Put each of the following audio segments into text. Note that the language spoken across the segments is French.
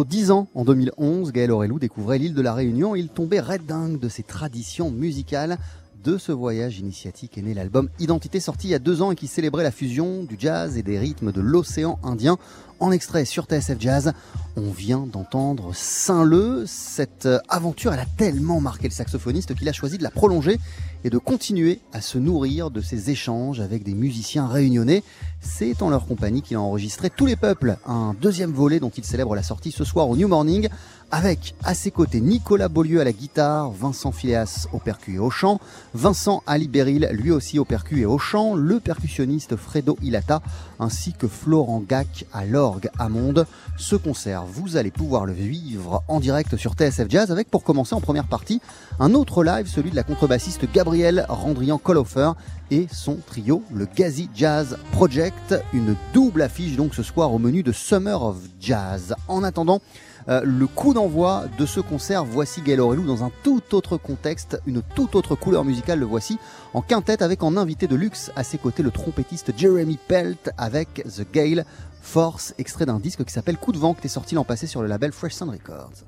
bientôt dix ans, en 2011, Gaël Aurelou découvrait l'île de la Réunion il tombait red dingue de ses traditions musicales. De ce voyage initiatique est né l'album Identité sorti il y a deux ans et qui célébrait la fusion du jazz et des rythmes de l'océan Indien. En extrait sur TSF Jazz, on vient d'entendre Saint-Leu. Cette aventure, elle a tellement marqué le saxophoniste qu'il a choisi de la prolonger et de continuer à se nourrir de ses échanges avec des musiciens réunionnais. C'est en leur compagnie qu'il a enregistré Tous les peuples, un deuxième volet dont il célèbre la sortie ce soir au New Morning, avec à ses côtés Nicolas Beaulieu à la guitare, Vincent Phileas au percu et au chant, Vincent Ali Beril lui aussi au percu et au chant, le percussionniste Fredo Ilata, ainsi que Florent Gac à l'orgue à Monde. Ce concert, vous allez pouvoir le vivre en direct sur TSF Jazz avec pour commencer en première partie un autre live, celui de la contrebassiste Gabrielle Randrian-Colhofer et son trio, le Gazi Jazz Project. Une double affiche donc ce soir au menu de Summer of Jazz. En attendant, euh, le coup d'envoi de ce concert, voici Gaël dans un tout autre contexte, une toute autre couleur musicale, le voici en quintette avec en invité de luxe à ses côtés le trompettiste Jeremy Pelt avec The Gale Force, extrait d'un disque qui s'appelle Coup de vent qui est sorti l'an passé sur le label Fresh Sound Records.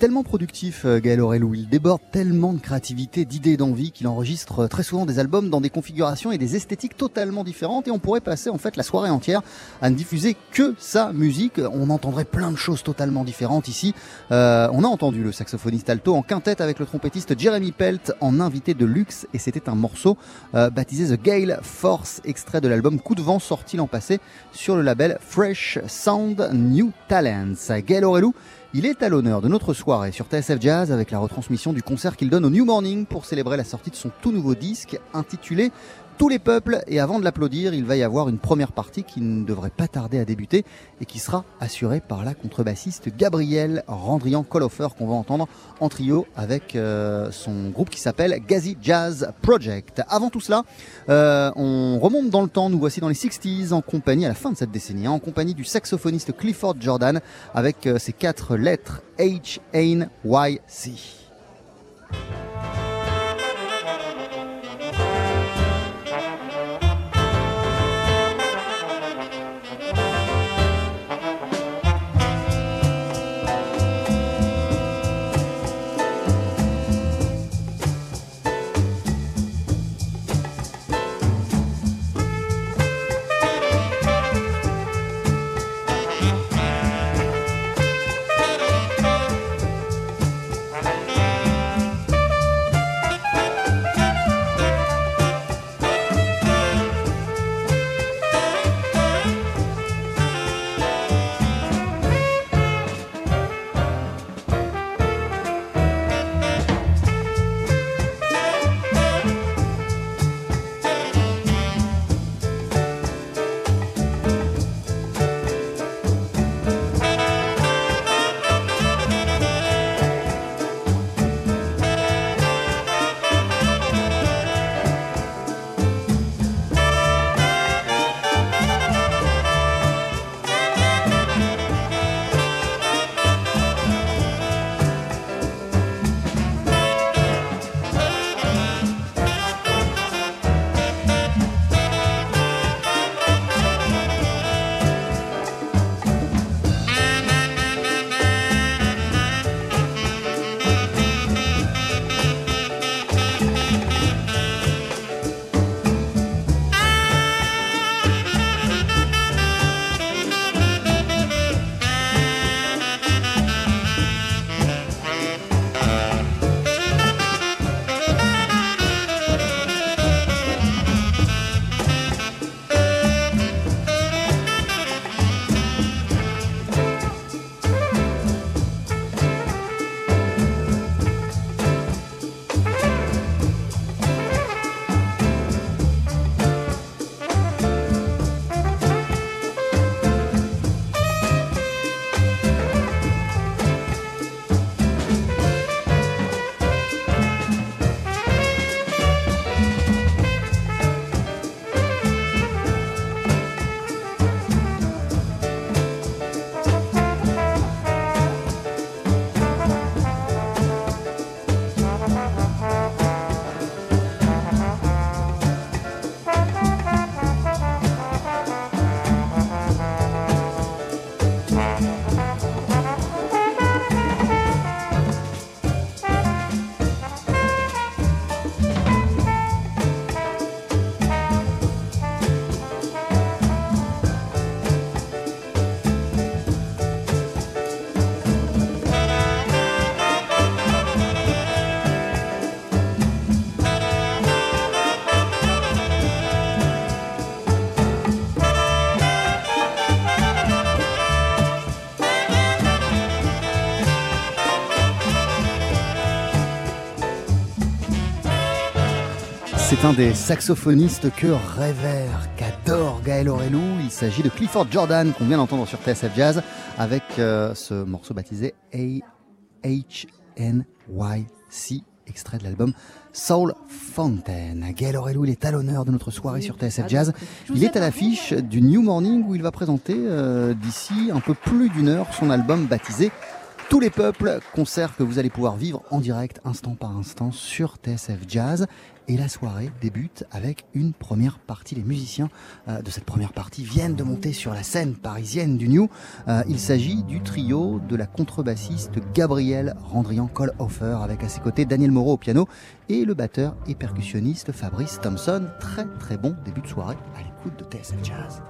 Tellement productif, euh, Gaël Aurelou, il déborde tellement de créativité, d'idées, d'envie qu'il enregistre euh, très souvent des albums dans des configurations et des esthétiques totalement différentes et on pourrait passer en fait la soirée entière à ne diffuser que sa musique. On entendrait plein de choses totalement différentes ici. Euh, on a entendu le saxophoniste alto en quintette avec le trompettiste Jeremy Pelt en invité de luxe et c'était un morceau baptisé The Gale Force, extrait de l'album Coup de vent sorti l'an passé sur le label Fresh Sound New Talents. Gaël Aurelou il est à l'honneur de notre soirée sur TSF Jazz avec la retransmission du concert qu'il donne au New Morning pour célébrer la sortie de son tout nouveau disque intitulé tous les peuples. Et avant de l'applaudir, il va y avoir une première partie qui ne devrait pas tarder à débuter et qui sera assurée par la contrebassiste Gabrielle Randrian Coloffer qu'on va entendre en trio avec euh, son groupe qui s'appelle Gazi Jazz Project. Avant tout cela, euh, on remonte dans le temps. Nous voici dans les 60s en compagnie, à la fin de cette décennie, en compagnie du saxophoniste Clifford Jordan avec euh, ses quatre lettres. C'est des saxophonistes que révère, qu'adore Gaël Aurelou. Il s'agit de Clifford Jordan qu'on vient d'entendre sur TSF Jazz avec euh, ce morceau baptisé A-H-N-Y-C, extrait de l'album Soul Fountain. Gaël Aurelou, il est à l'honneur de notre soirée sur TSF Jazz. Il est à l'affiche du New Morning où il va présenter euh, d'ici un peu plus d'une heure son album baptisé tous les peuples, concert que vous allez pouvoir vivre en direct instant par instant sur TSF Jazz. et la soirée débute avec une première partie. Les musiciens euh, de cette première partie viennent de monter sur la scène parisienne du New. Euh, il s'agit du trio de la contrebassiste Gabriel Randrian-Kohlhofer avec à ses côtés Daniel Moreau au piano et le batteur et percussionniste Fabrice Thompson. Très très bon début de soirée à l'écoute de TSF Jazz.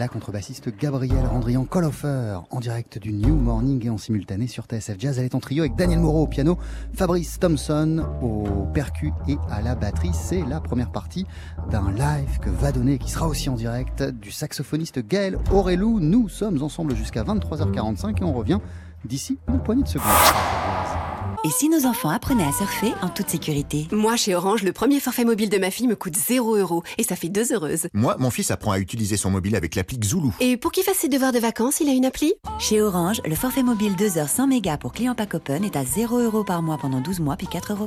La contrebassiste Gabrielle Randrian Coloffer en direct du New Morning et en simultané sur TSF Jazz. Elle est en trio avec Daniel Moreau au piano, Fabrice Thompson au percu et à la batterie. C'est la première partie d'un live que va donner, qui sera aussi en direct, du saxophoniste Gaël Aurelou. Nous sommes ensemble jusqu'à 23h45 et on revient d'ici une poignée de secondes. Et si nos enfants apprenaient à surfer en toute sécurité Moi, chez Orange, le premier forfait mobile de ma fille me coûte 0 euros et ça fait deux heureuses. Moi, mon fils apprend à utiliser son mobile avec l'appli Zulu. Et pour qu'il fasse ses devoirs de vacances, il a une appli? Chez Orange, le forfait mobile 2 heures 100 mégas pour clients pack open est à 0 euros par mois pendant 12 mois puis 4,99 euros.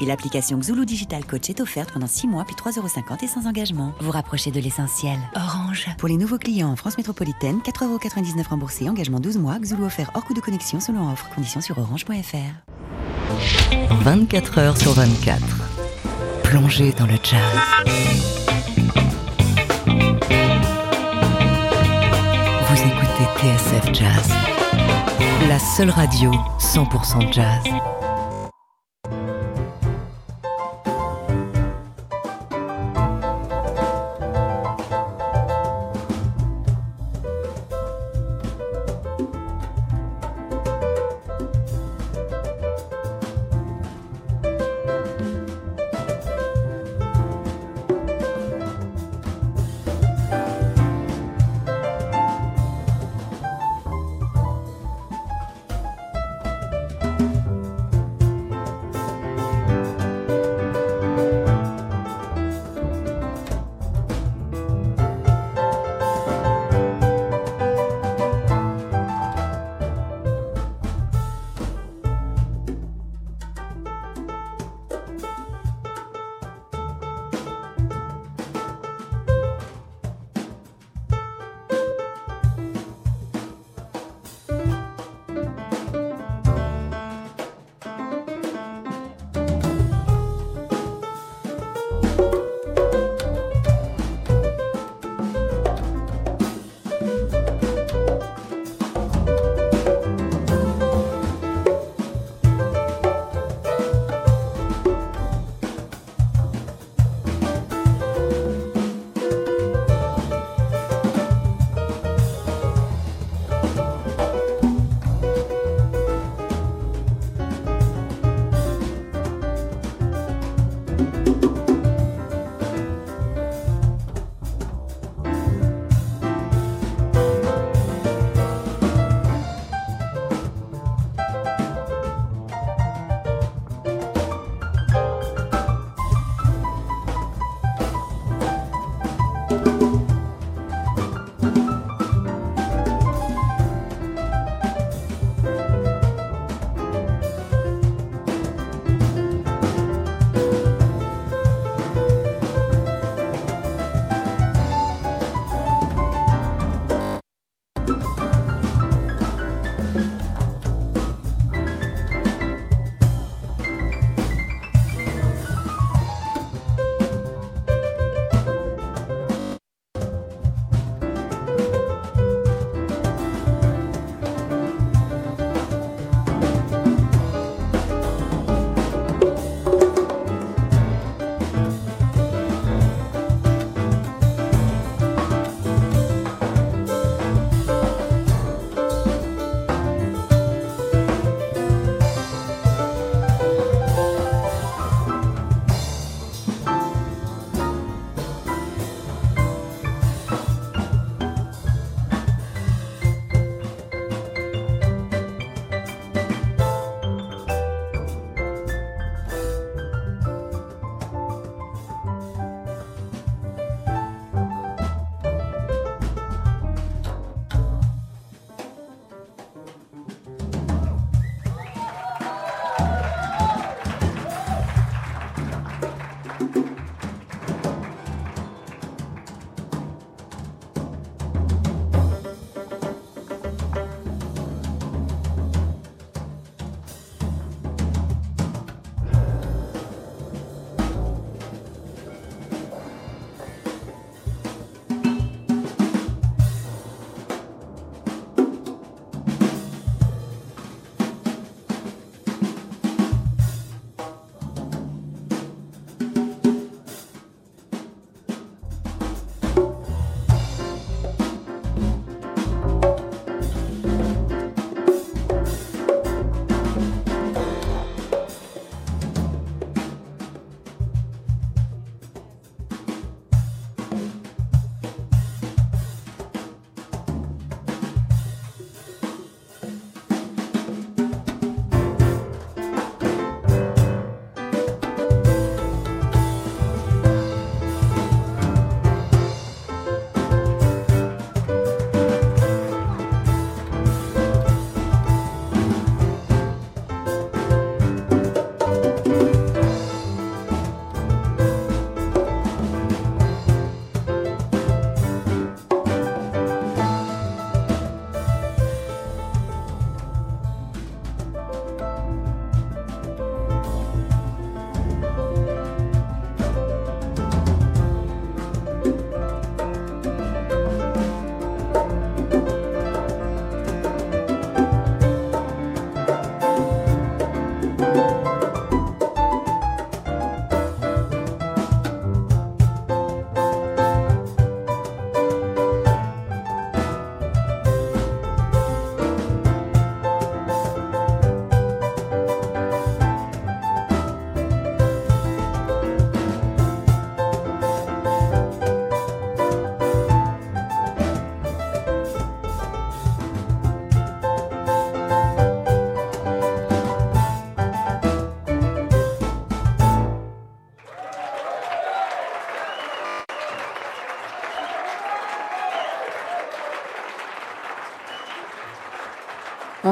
Et l'application Zulu Digital Coach est offerte pendant 6 mois puis 3,50 euros et sans engagement. Vous rapprochez de l'essentiel. Orange. Pour les nouveaux clients en France métropolitaine, 4,99 euros remboursés, engagement 12 mois, Zulu offert hors coût de connexion selon offre. Conditions sur orange.fr. 24 heures sur 24. Plongez dans le jazz. Vous écoutez TSF Jazz, la seule radio 100% jazz.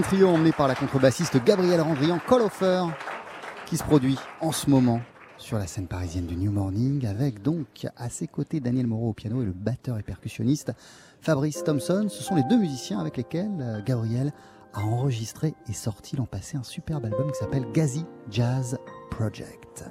Un trio emmené par la contrebassiste Gabrielle Randrian Coloffer qui se produit en ce moment sur la scène parisienne du New Morning avec donc à ses côtés Daniel Moreau au piano et le batteur et percussionniste Fabrice Thompson. Ce sont les deux musiciens avec lesquels euh, Gabrielle a enregistré et sorti l'an passé un superbe album qui s'appelle Gazi Jazz Project.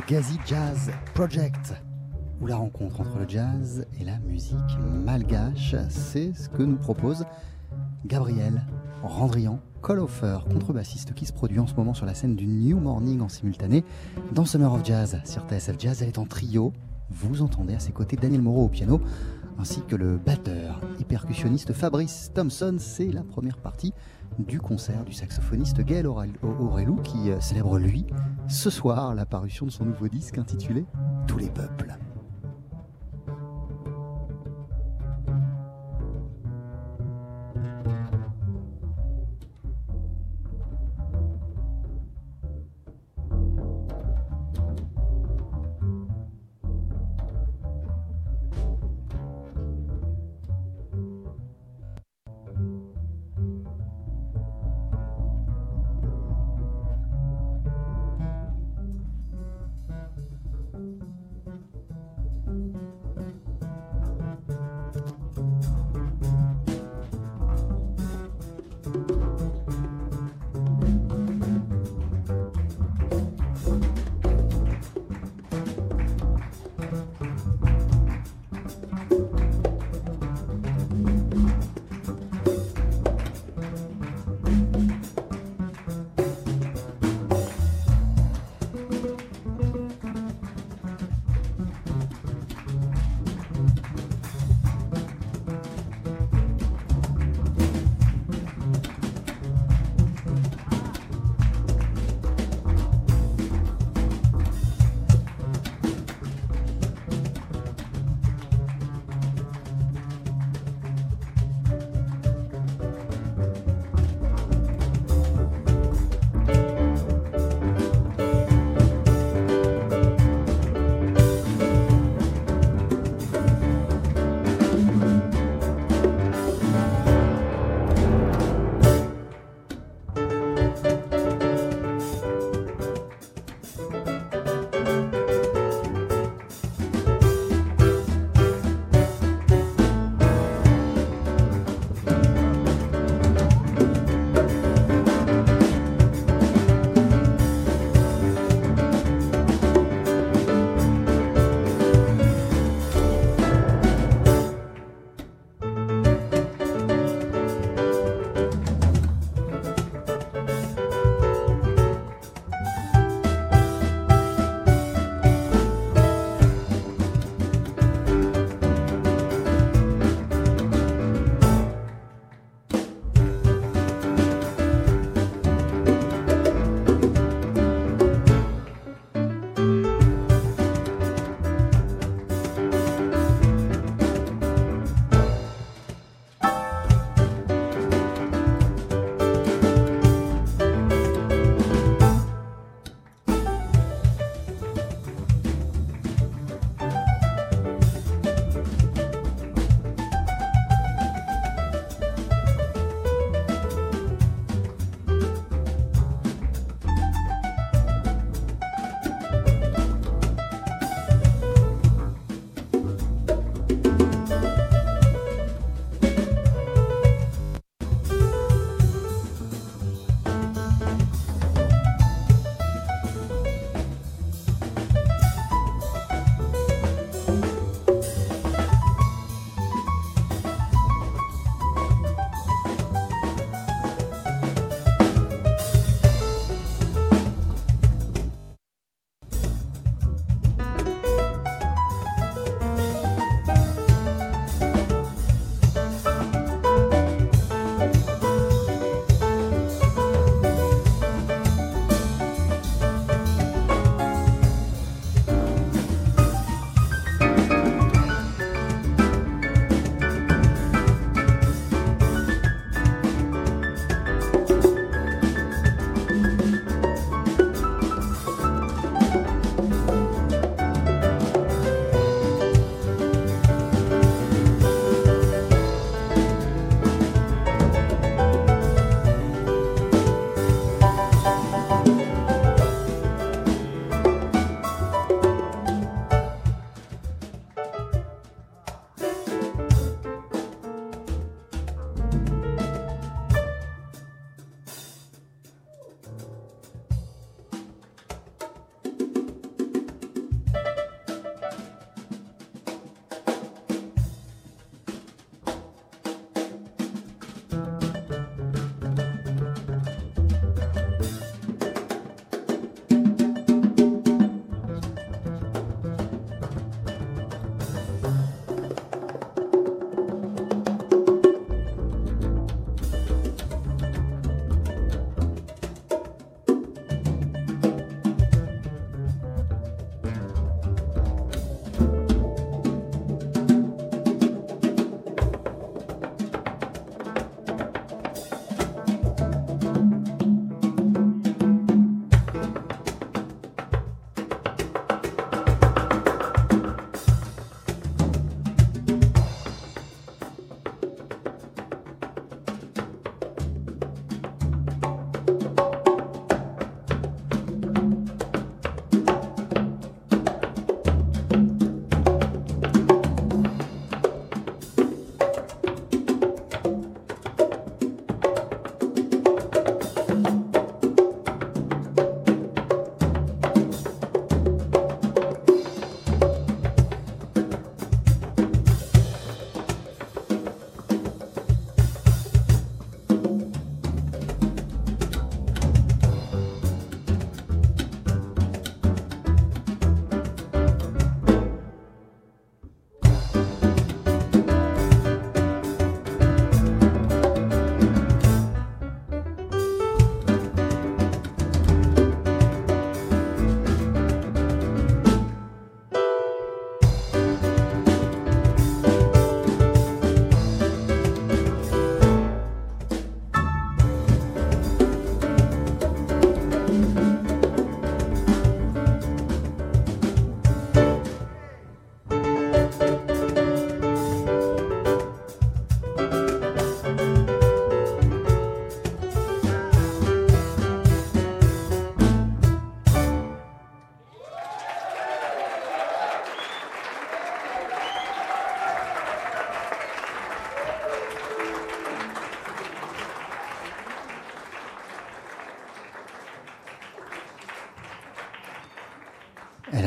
Le Gazi Jazz Project, ou la rencontre entre le jazz et la musique malgache. C'est ce que nous propose Gabriel Randrian, Calloffer, contrebassiste qui se produit en ce moment sur la scène du New Morning en simultané dans Summer of Jazz sur TSF Jazz. Elle est en trio. Vous entendez à ses côtés Daniel Moreau au piano ainsi que le batteur et percussionniste Fabrice Thompson. C'est la première partie du concert du saxophoniste Gaël Aurelou qui euh, célèbre lui ce soir la parution de son nouveau disque intitulé Tous les peuples.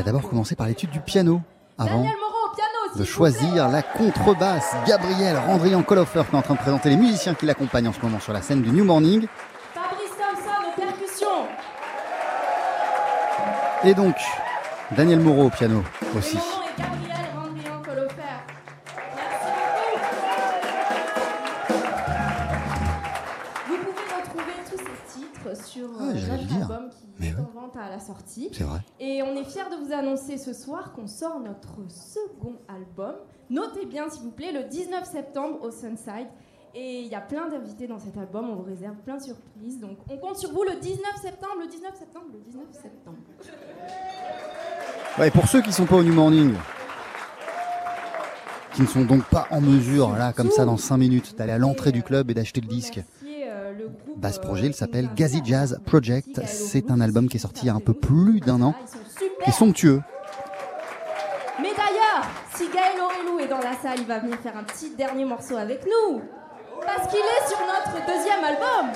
A d'abord commencé par l'étude du piano avant de choisir la contrebasse. Gabriel Randrian Coloffer qui est en train de présenter les musiciens qui l'accompagnent en ce moment sur la scène du New Morning. Fabrice Thompson aux percussions. Et donc, Daniel Moreau au piano aussi. Qu'on sort notre second album. Notez bien, s'il vous plaît, le 19 septembre au Sunside. Et il y a plein d'invités dans cet album, on vous réserve plein de surprises. Donc on compte sur vous le 19 septembre, le 19 septembre, le 19 septembre. Ouais, et pour ceux qui sont pas au New Morning, qui ne sont donc pas en mesure, là, comme ça, dans 5 minutes, d'aller à l'entrée du club et d'acheter le disque, euh, Bah, ce euh, projet, il s'appelle Gazi Jazz Project. C'est un album qui est sorti il y a un peu plus d'un an, qui est somptueux. Si Gaël Aurélou est dans la salle, il va venir faire un petit dernier morceau avec nous. Parce qu'il est sur notre deuxième album.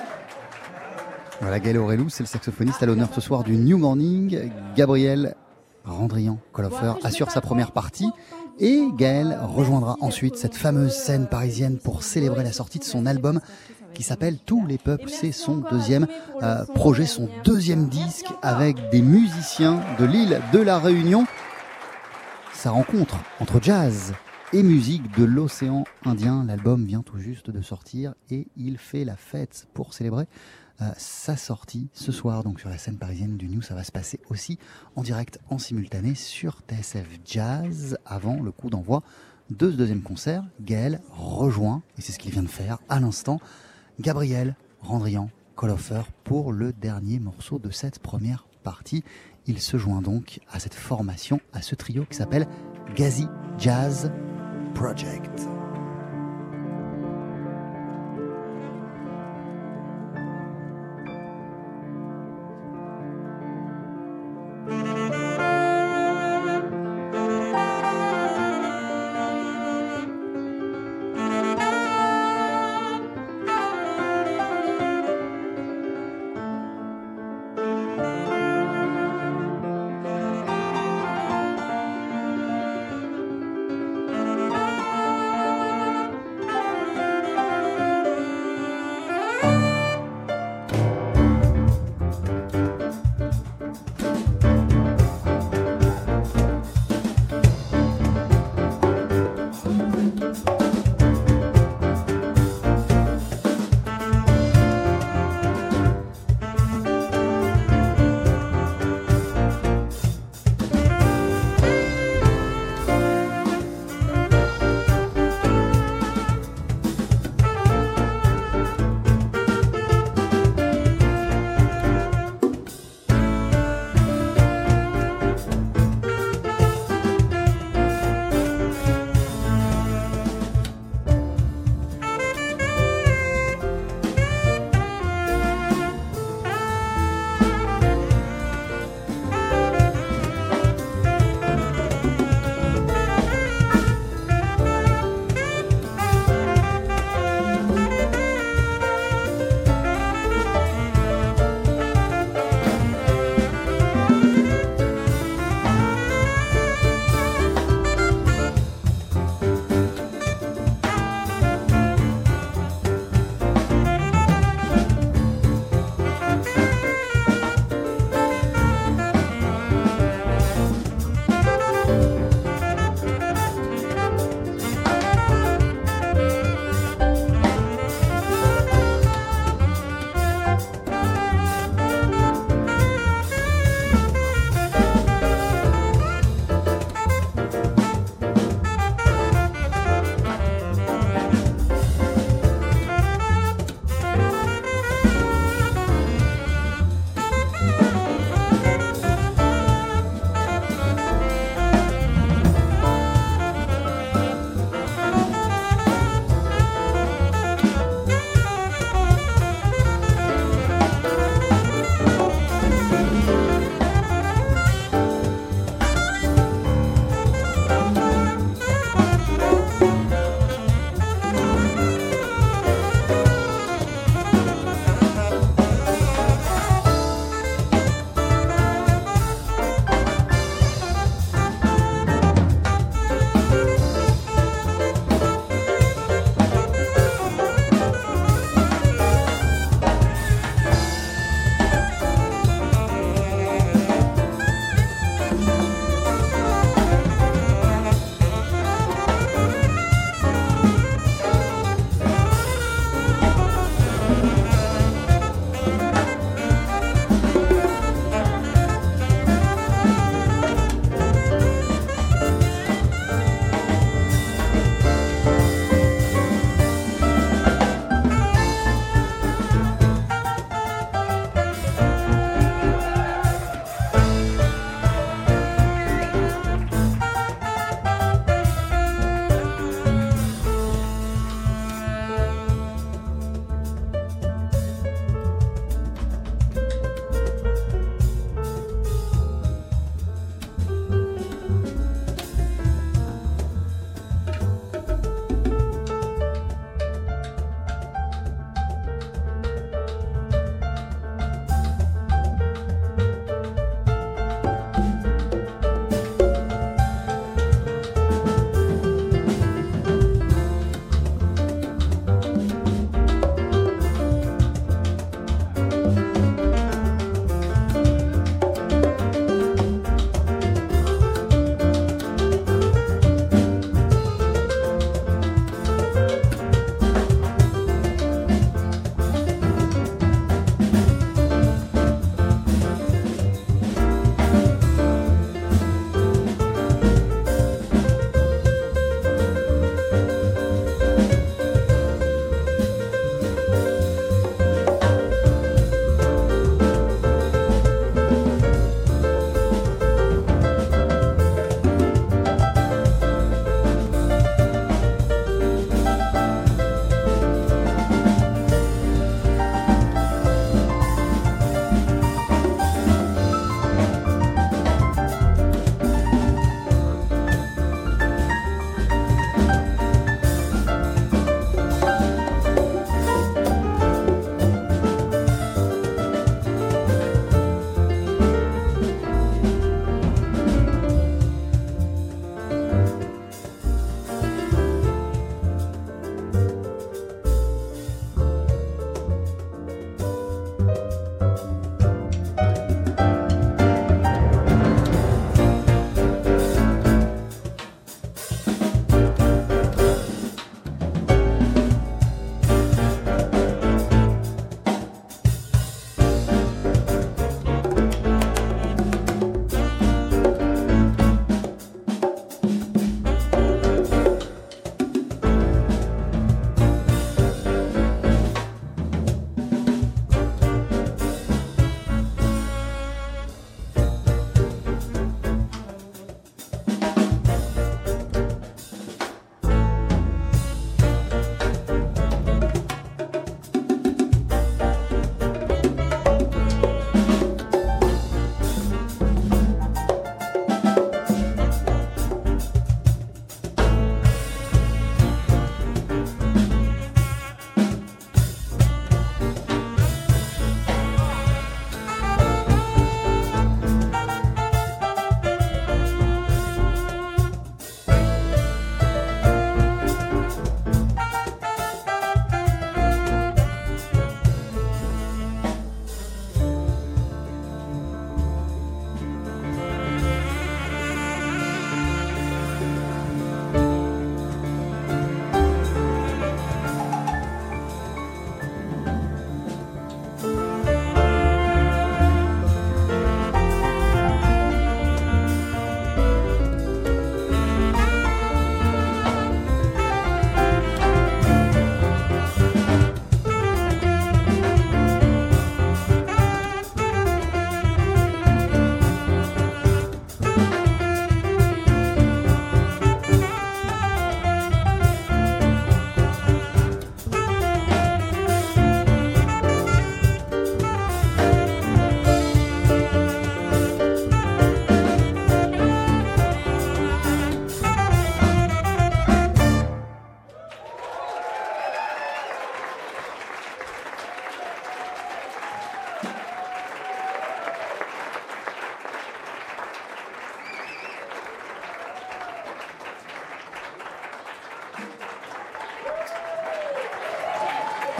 Voilà, Gaël Aurélou, c'est le saxophoniste à l'honneur ce soir du New Morning. Gabriel Randrian Coloffer assure sa première partie. Et Gaël rejoindra ensuite cette fameuse scène parisienne pour célébrer la sortie de son album qui s'appelle Tous les peuples. C'est son deuxième euh, projet, son deuxième disque avec des musiciens de l'île de la Réunion. Sa rencontre entre jazz et musique de l'océan Indien. L'album vient tout juste de sortir et il fait la fête pour célébrer euh, sa sortie ce soir. Donc sur la scène parisienne du New, ça va se passer aussi en direct, en simultané sur TSF Jazz avant le coup d'envoi de ce deuxième concert. Gaël rejoint, et c'est ce qu'il vient de faire à l'instant, Gabriel Randrian Coloffer pour le dernier morceau de cette première partie. Il se joint donc à cette formation, à ce trio qui s'appelle Gazi Jazz Project.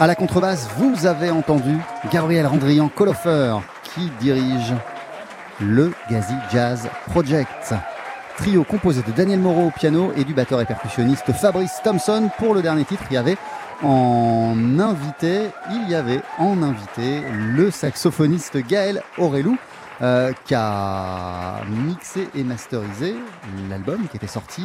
À la contrebasse, vous avez entendu Gabriel Randrian Coloffer qui dirige le Gazi Jazz Project. Trio composé de Daniel Moreau au piano et du batteur et percussionniste Fabrice Thompson. Pour le dernier titre, il y avait en invité, il y avait en invité le saxophoniste Gaël Aurelou. Euh, qui a mixé et masterisé l'album qui était sorti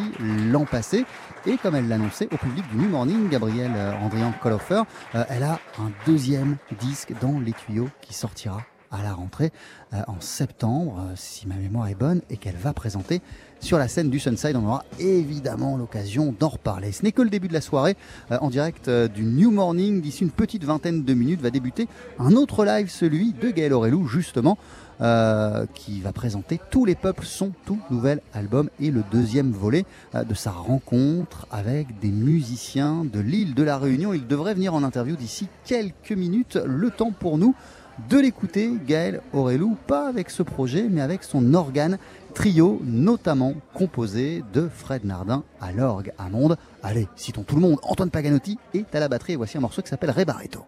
l'an passé. Et comme elle l'annonçait au public du New Morning, Gabrielle euh, Andrian Coloffer, euh, elle a un deuxième disque dans les tuyaux qui sortira à la rentrée en septembre, si ma mémoire est bonne, et qu'elle va présenter sur la scène du Sunside. On aura évidemment l'occasion d'en reparler. Ce n'est que le début de la soirée. en direct du New Morning, d'ici une petite vingtaine de minutes, va débuter un autre live, celui de Gaël Aurelou, justement. Euh, qui va présenter Tous les peuples, son tout nouvel album et le deuxième volet euh, de sa rencontre avec des musiciens de l'île de la Réunion. Il devrait venir en interview d'ici quelques minutes. Le temps pour nous de l'écouter, Gaël Aurelou, pas avec ce projet, mais avec son organe trio, notamment composé de Fred Nardin à l'orgue à Monde. Allez, citons tout le monde, Antoine Paganotti est à la batterie et voici un morceau qui s'appelle Rebaretto.